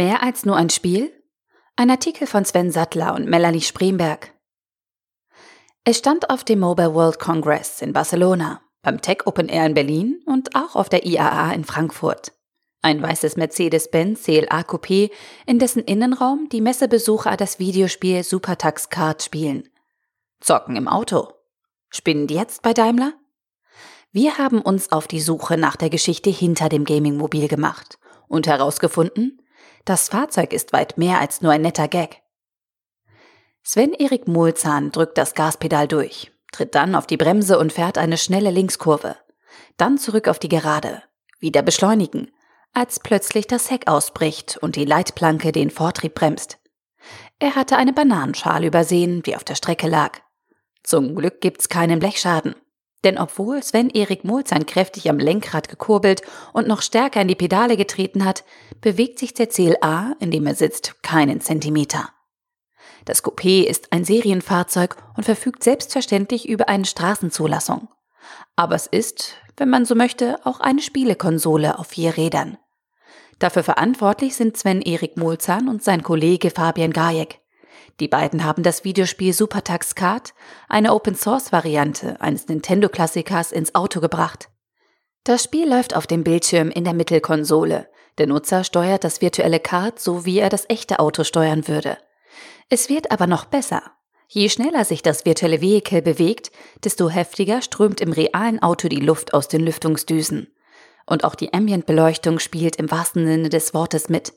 Mehr als nur ein Spiel? Ein Artikel von Sven Sattler und Melanie Spremberg. Es stand auf dem Mobile World Congress in Barcelona, beim Tech Open Air in Berlin und auch auf der IAA in Frankfurt. Ein weißes Mercedes-Benz CLA Coupé, in dessen Innenraum die Messebesucher das Videospiel Supertax Kart spielen. Zocken im Auto. Spinnen die jetzt bei Daimler? Wir haben uns auf die Suche nach der Geschichte hinter dem Gaming-Mobil gemacht und herausgefunden, das Fahrzeug ist weit mehr als nur ein netter Gag. Sven-Erik Mohlzahn drückt das Gaspedal durch, tritt dann auf die Bremse und fährt eine schnelle Linkskurve. Dann zurück auf die Gerade. Wieder beschleunigen, als plötzlich das Heck ausbricht und die Leitplanke den Vortrieb bremst. Er hatte eine Bananenschale übersehen, die auf der Strecke lag. Zum Glück gibt's keinen Blechschaden. Denn obwohl Sven-Erik Molzheim kräftig am Lenkrad gekurbelt und noch stärker in die Pedale getreten hat, bewegt sich der CLA, in dem er sitzt, keinen Zentimeter. Das Coupé ist ein Serienfahrzeug und verfügt selbstverständlich über eine Straßenzulassung. Aber es ist, wenn man so möchte, auch eine Spielekonsole auf vier Rädern. Dafür verantwortlich sind Sven-Erik Molzahn und sein Kollege Fabian Gajek. Die beiden haben das Videospiel Supertax Kart, eine Open-Source-Variante eines Nintendo-Klassikers, ins Auto gebracht. Das Spiel läuft auf dem Bildschirm in der Mittelkonsole. Der Nutzer steuert das virtuelle Kart so, wie er das echte Auto steuern würde. Es wird aber noch besser. Je schneller sich das virtuelle Vehikel bewegt, desto heftiger strömt im realen Auto die Luft aus den Lüftungsdüsen. Und auch die Ambient-Beleuchtung spielt im wahrsten Sinne des Wortes mit.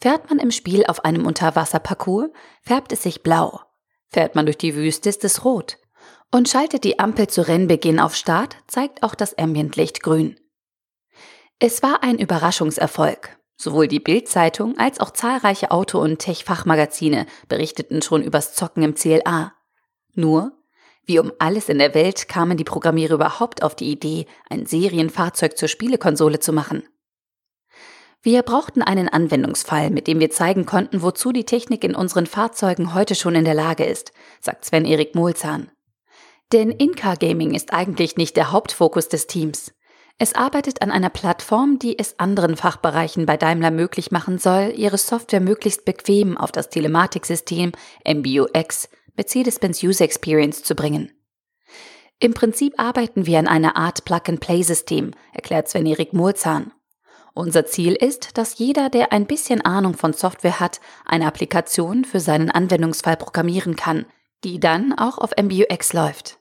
Fährt man im Spiel auf einem Unterwasserparcours, färbt es sich blau. Fährt man durch die Wüste, ist es rot. Und schaltet die Ampel zu Rennbeginn auf Start, zeigt auch das Ambientlicht grün. Es war ein Überraschungserfolg. Sowohl die Bild-Zeitung als auch zahlreiche Auto- und Tech-Fachmagazine berichteten schon übers Zocken im CLA. Nur, wie um alles in der Welt kamen die Programmierer überhaupt auf die Idee, ein Serienfahrzeug zur Spielekonsole zu machen. Wir brauchten einen Anwendungsfall, mit dem wir zeigen konnten, wozu die Technik in unseren Fahrzeugen heute schon in der Lage ist, sagt Sven-Erik Mohlzahn. Denn In-Car Gaming ist eigentlich nicht der Hauptfokus des Teams. Es arbeitet an einer Plattform, die es anderen Fachbereichen bei Daimler möglich machen soll, ihre Software möglichst bequem auf das Telematiksystem MBUX Mercedes-Benz User Experience zu bringen. Im Prinzip arbeiten wir an einer Art Plug-and-Play-System, erklärt Sven-Erik Mohlzahn. Unser Ziel ist, dass jeder, der ein bisschen Ahnung von Software hat, eine Applikation für seinen Anwendungsfall programmieren kann, die dann auch auf MBUX läuft.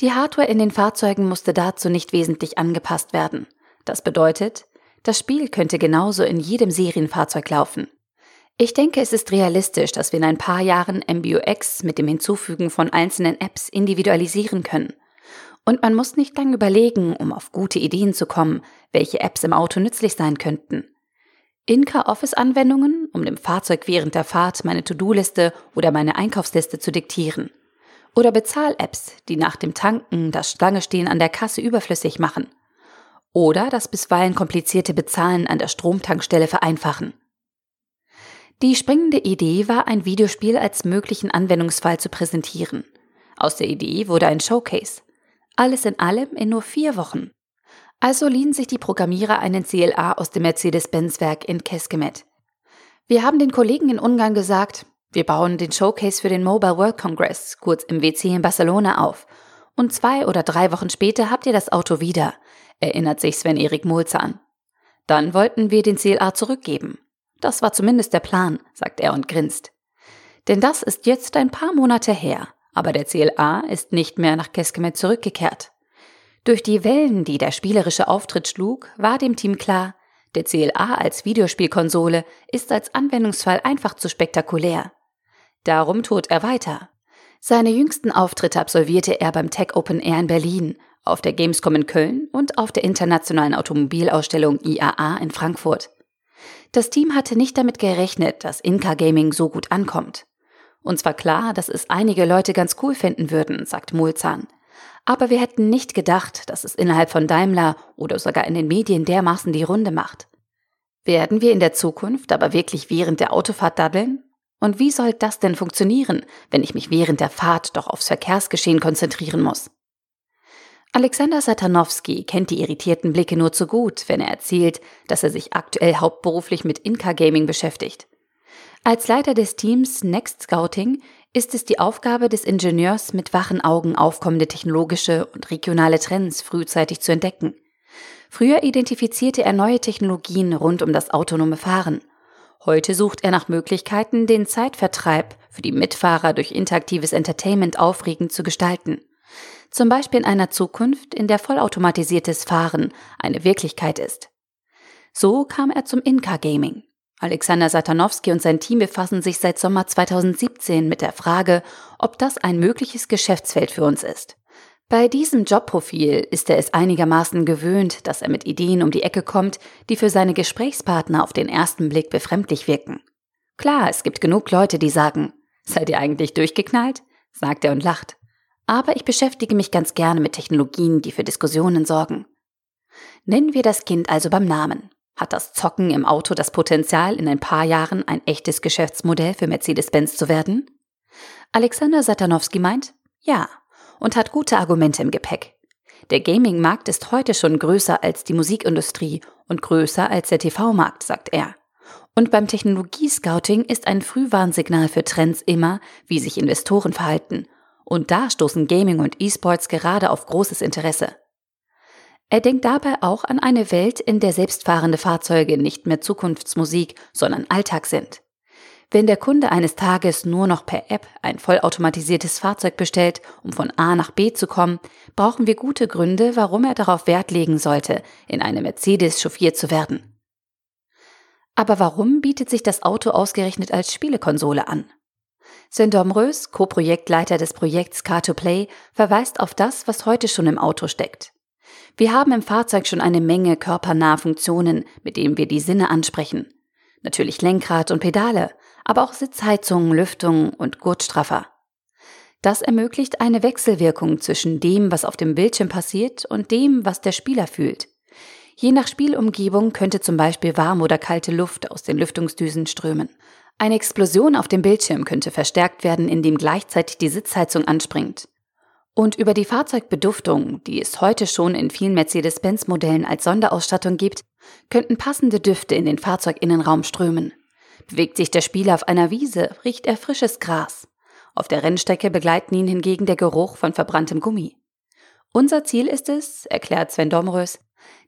Die Hardware in den Fahrzeugen musste dazu nicht wesentlich angepasst werden. Das bedeutet, das Spiel könnte genauso in jedem Serienfahrzeug laufen. Ich denke, es ist realistisch, dass wir in ein paar Jahren MBUX mit dem Hinzufügen von einzelnen Apps individualisieren können und man muss nicht lange überlegen, um auf gute Ideen zu kommen, welche Apps im Auto nützlich sein könnten. Inka-Office-Anwendungen, um dem Fahrzeug während der Fahrt meine To-Do-Liste oder meine Einkaufsliste zu diktieren. Oder Bezahl-Apps, die nach dem Tanken das Schlangestehen an der Kasse überflüssig machen. Oder das bisweilen komplizierte Bezahlen an der Stromtankstelle vereinfachen. Die springende Idee war, ein Videospiel als möglichen Anwendungsfall zu präsentieren. Aus der Idee wurde ein Showcase. Alles in allem in nur vier Wochen. Also liehen sich die Programmierer einen CLA aus dem Mercedes-Benz-Werk in Keskemet. Wir haben den Kollegen in Ungarn gesagt, wir bauen den Showcase für den Mobile World Congress, kurz im WC in Barcelona auf. Und zwei oder drei Wochen später habt ihr das Auto wieder, erinnert sich Sven-Erik Mulzahn. Dann wollten wir den CLA zurückgeben. Das war zumindest der Plan, sagt er und grinst. Denn das ist jetzt ein paar Monate her. Aber der CLA ist nicht mehr nach Keskemet zurückgekehrt. Durch die Wellen, die der spielerische Auftritt schlug, war dem Team klar, der CLA als Videospielkonsole ist als Anwendungsfall einfach zu spektakulär. Darum tut er weiter. Seine jüngsten Auftritte absolvierte er beim Tech Open Air in Berlin, auf der Gamescom in Köln und auf der internationalen Automobilausstellung IAA in Frankfurt. Das Team hatte nicht damit gerechnet, dass Inca Gaming so gut ankommt. Uns war klar, dass es einige Leute ganz cool finden würden, sagt Mulzahn. Aber wir hätten nicht gedacht, dass es innerhalb von Daimler oder sogar in den Medien dermaßen die Runde macht. Werden wir in der Zukunft aber wirklich während der Autofahrt daddeln? Und wie soll das denn funktionieren, wenn ich mich während der Fahrt doch aufs Verkehrsgeschehen konzentrieren muss? Alexander Satanowski kennt die irritierten Blicke nur zu gut, wenn er erzählt, dass er sich aktuell hauptberuflich mit Inka Gaming beschäftigt. Als Leiter des Teams Next Scouting ist es die Aufgabe des Ingenieurs, mit wachen Augen aufkommende technologische und regionale Trends frühzeitig zu entdecken. Früher identifizierte er neue Technologien rund um das autonome Fahren. Heute sucht er nach Möglichkeiten, den Zeitvertreib für die Mitfahrer durch interaktives Entertainment aufregend zu gestalten. Zum Beispiel in einer Zukunft, in der vollautomatisiertes Fahren eine Wirklichkeit ist. So kam er zum Inka Gaming. Alexander Satanowski und sein Team befassen sich seit Sommer 2017 mit der Frage, ob das ein mögliches Geschäftsfeld für uns ist. Bei diesem Jobprofil ist er es einigermaßen gewöhnt, dass er mit Ideen um die Ecke kommt, die für seine Gesprächspartner auf den ersten Blick befremdlich wirken. Klar, es gibt genug Leute, die sagen, seid ihr eigentlich durchgeknallt? sagt er und lacht. Aber ich beschäftige mich ganz gerne mit Technologien, die für Diskussionen sorgen. Nennen wir das Kind also beim Namen. Hat das Zocken im Auto das Potenzial, in ein paar Jahren ein echtes Geschäftsmodell für Mercedes-Benz zu werden? Alexander Satanowski meint, ja und hat gute Argumente im Gepäck. Der Gaming-Markt ist heute schon größer als die Musikindustrie und größer als der TV-Markt, sagt er. Und beim Technologiescouting ist ein Frühwarnsignal für Trends immer, wie sich Investoren verhalten. Und da stoßen Gaming und E-Sports gerade auf großes Interesse. Er denkt dabei auch an eine Welt, in der selbstfahrende Fahrzeuge nicht mehr Zukunftsmusik, sondern Alltag sind. Wenn der Kunde eines Tages nur noch per App ein vollautomatisiertes Fahrzeug bestellt, um von A nach B zu kommen, brauchen wir gute Gründe, warum er darauf Wert legen sollte, in eine Mercedes chauffiert zu werden. Aber warum bietet sich das Auto ausgerechnet als Spielekonsole an? Sven Domrös, Co-Projektleiter des Projekts Car2Play, verweist auf das, was heute schon im Auto steckt. Wir haben im Fahrzeug schon eine Menge körpernahe Funktionen, mit denen wir die Sinne ansprechen. Natürlich Lenkrad und Pedale, aber auch Sitzheizung, Lüftung und Gurtstraffer. Das ermöglicht eine Wechselwirkung zwischen dem, was auf dem Bildschirm passiert und dem, was der Spieler fühlt. Je nach Spielumgebung könnte zum Beispiel warme oder kalte Luft aus den Lüftungsdüsen strömen. Eine Explosion auf dem Bildschirm könnte verstärkt werden, indem gleichzeitig die Sitzheizung anspringt. Und über die Fahrzeugbeduftung, die es heute schon in vielen Mercedes-Benz-Modellen als Sonderausstattung gibt, könnten passende Düfte in den Fahrzeuginnenraum strömen. Bewegt sich der Spieler auf einer Wiese, riecht er frisches Gras. Auf der Rennstrecke begleiten ihn hingegen der Geruch von verbranntem Gummi. Unser Ziel ist es, erklärt Sven Domrös,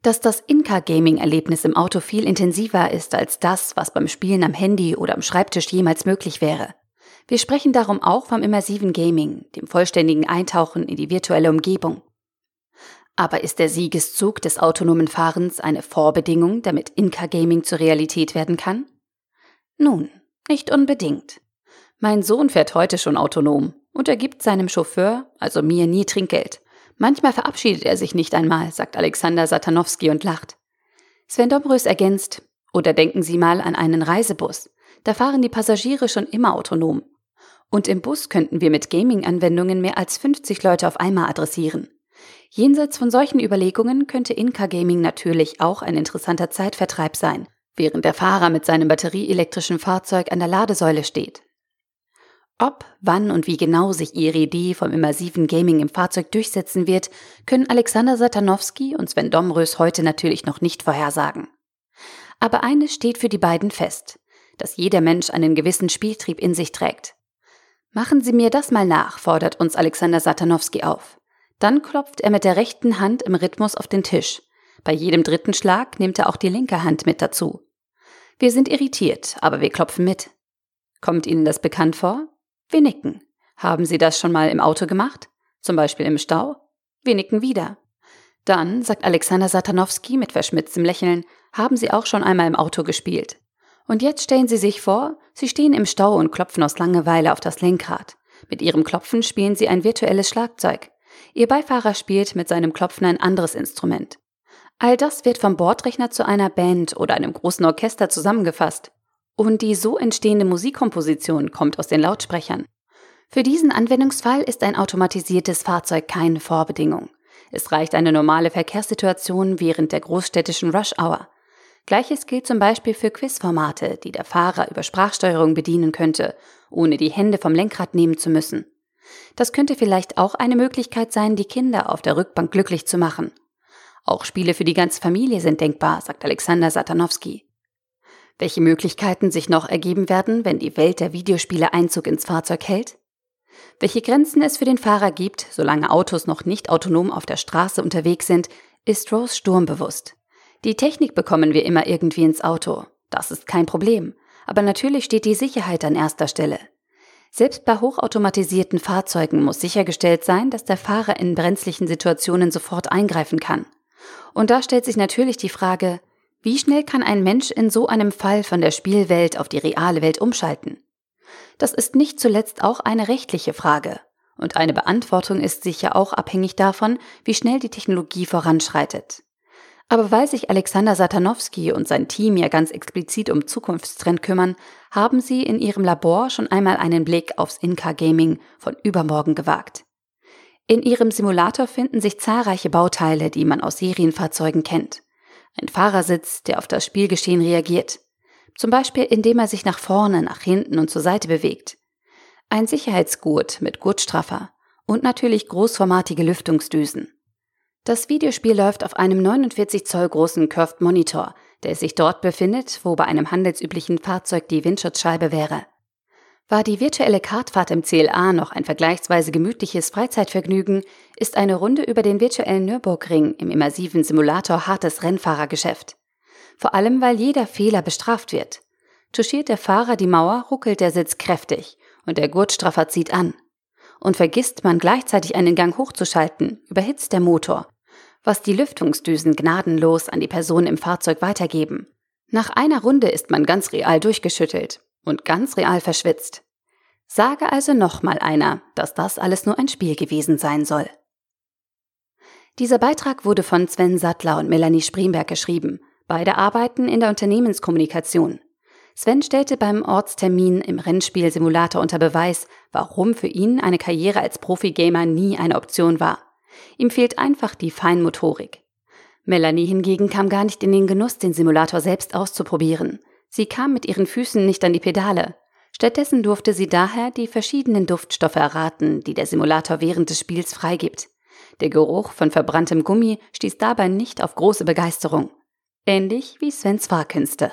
dass das Inka-Gaming-Erlebnis im Auto viel intensiver ist als das, was beim Spielen am Handy oder am Schreibtisch jemals möglich wäre. Wir sprechen darum auch vom immersiven Gaming, dem vollständigen Eintauchen in die virtuelle Umgebung. Aber ist der Siegeszug des autonomen Fahrens eine Vorbedingung, damit Inka Gaming zur Realität werden kann? Nun, nicht unbedingt. Mein Sohn fährt heute schon autonom und er gibt seinem Chauffeur, also mir, nie Trinkgeld. Manchmal verabschiedet er sich nicht einmal, sagt Alexander Satanowski und lacht. Sven Dobrös ergänzt, oder denken Sie mal an einen Reisebus. Da fahren die Passagiere schon immer autonom. Und im Bus könnten wir mit Gaming-Anwendungen mehr als 50 Leute auf einmal adressieren. Jenseits von solchen Überlegungen könnte Inka Gaming natürlich auch ein interessanter Zeitvertreib sein, während der Fahrer mit seinem batterieelektrischen Fahrzeug an der Ladesäule steht. Ob, wann und wie genau sich ihre Idee vom immersiven Gaming im Fahrzeug durchsetzen wird, können Alexander Satanowski und Sven Domrös heute natürlich noch nicht vorhersagen. Aber eines steht für die beiden fest, dass jeder Mensch einen gewissen Spieltrieb in sich trägt. Machen Sie mir das mal nach, fordert uns Alexander Satanowski auf. Dann klopft er mit der rechten Hand im Rhythmus auf den Tisch. Bei jedem dritten Schlag nimmt er auch die linke Hand mit dazu. Wir sind irritiert, aber wir klopfen mit. Kommt Ihnen das bekannt vor? Wir nicken. Haben Sie das schon mal im Auto gemacht? Zum Beispiel im Stau? Wir nicken wieder. Dann, sagt Alexander Satanowski mit verschmitztem Lächeln, haben Sie auch schon einmal im Auto gespielt. Und jetzt stellen Sie sich vor, Sie stehen im Stau und klopfen aus Langeweile auf das Lenkrad. Mit Ihrem Klopfen spielen Sie ein virtuelles Schlagzeug. Ihr Beifahrer spielt mit seinem Klopfen ein anderes Instrument. All das wird vom Bordrechner zu einer Band oder einem großen Orchester zusammengefasst. Und die so entstehende Musikkomposition kommt aus den Lautsprechern. Für diesen Anwendungsfall ist ein automatisiertes Fahrzeug keine Vorbedingung. Es reicht eine normale Verkehrssituation während der großstädtischen Rush Hour. Gleiches gilt zum Beispiel für Quizformate, die der Fahrer über Sprachsteuerung bedienen könnte, ohne die Hände vom Lenkrad nehmen zu müssen. Das könnte vielleicht auch eine Möglichkeit sein, die Kinder auf der Rückbank glücklich zu machen. Auch Spiele für die ganze Familie sind denkbar, sagt Alexander Satanowski. Welche Möglichkeiten sich noch ergeben werden, wenn die Welt der Videospiele Einzug ins Fahrzeug hält? Welche Grenzen es für den Fahrer gibt, solange Autos noch nicht autonom auf der Straße unterwegs sind, ist Rose sturmbewusst. Die Technik bekommen wir immer irgendwie ins Auto. Das ist kein Problem. Aber natürlich steht die Sicherheit an erster Stelle. Selbst bei hochautomatisierten Fahrzeugen muss sichergestellt sein, dass der Fahrer in brenzlichen Situationen sofort eingreifen kann. Und da stellt sich natürlich die Frage, wie schnell kann ein Mensch in so einem Fall von der Spielwelt auf die reale Welt umschalten? Das ist nicht zuletzt auch eine rechtliche Frage. Und eine Beantwortung ist sicher auch abhängig davon, wie schnell die Technologie voranschreitet. Aber weil sich Alexander Satanowski und sein Team ja ganz explizit um Zukunftstrend kümmern, haben sie in ihrem Labor schon einmal einen Blick aufs In-Car-Gaming von übermorgen gewagt. In ihrem Simulator finden sich zahlreiche Bauteile, die man aus Serienfahrzeugen kennt. Ein Fahrersitz, der auf das Spielgeschehen reagiert. Zum Beispiel indem er sich nach vorne, nach hinten und zur Seite bewegt. Ein Sicherheitsgurt mit Gurtstraffer und natürlich großformatige Lüftungsdüsen. Das Videospiel läuft auf einem 49 Zoll großen Curved Monitor, der sich dort befindet, wo bei einem handelsüblichen Fahrzeug die Windschutzscheibe wäre. War die virtuelle Kartfahrt im CLA noch ein vergleichsweise gemütliches Freizeitvergnügen, ist eine Runde über den virtuellen Nürburgring im immersiven Simulator hartes Rennfahrergeschäft. Vor allem, weil jeder Fehler bestraft wird. Touchiert der Fahrer die Mauer, ruckelt der Sitz kräftig und der Gurtstraffer zieht an. Und vergisst man gleichzeitig einen Gang hochzuschalten, überhitzt der Motor was die Lüftungsdüsen gnadenlos an die Person im Fahrzeug weitergeben. Nach einer Runde ist man ganz real durchgeschüttelt und ganz real verschwitzt. Sage also nochmal einer, dass das alles nur ein Spiel gewesen sein soll. Dieser Beitrag wurde von Sven Sattler und Melanie Spremberg geschrieben. Beide arbeiten in der Unternehmenskommunikation. Sven stellte beim Ortstermin im Rennspielsimulator unter Beweis, warum für ihn eine Karriere als Profigamer nie eine Option war. Ihm fehlt einfach die Feinmotorik. Melanie hingegen kam gar nicht in den Genuss, den Simulator selbst auszuprobieren. Sie kam mit ihren Füßen nicht an die Pedale. Stattdessen durfte sie daher die verschiedenen Duftstoffe erraten, die der Simulator während des Spiels freigibt. Der Geruch von verbranntem Gummi stieß dabei nicht auf große Begeisterung. Ähnlich wie Svens Fahrkünste.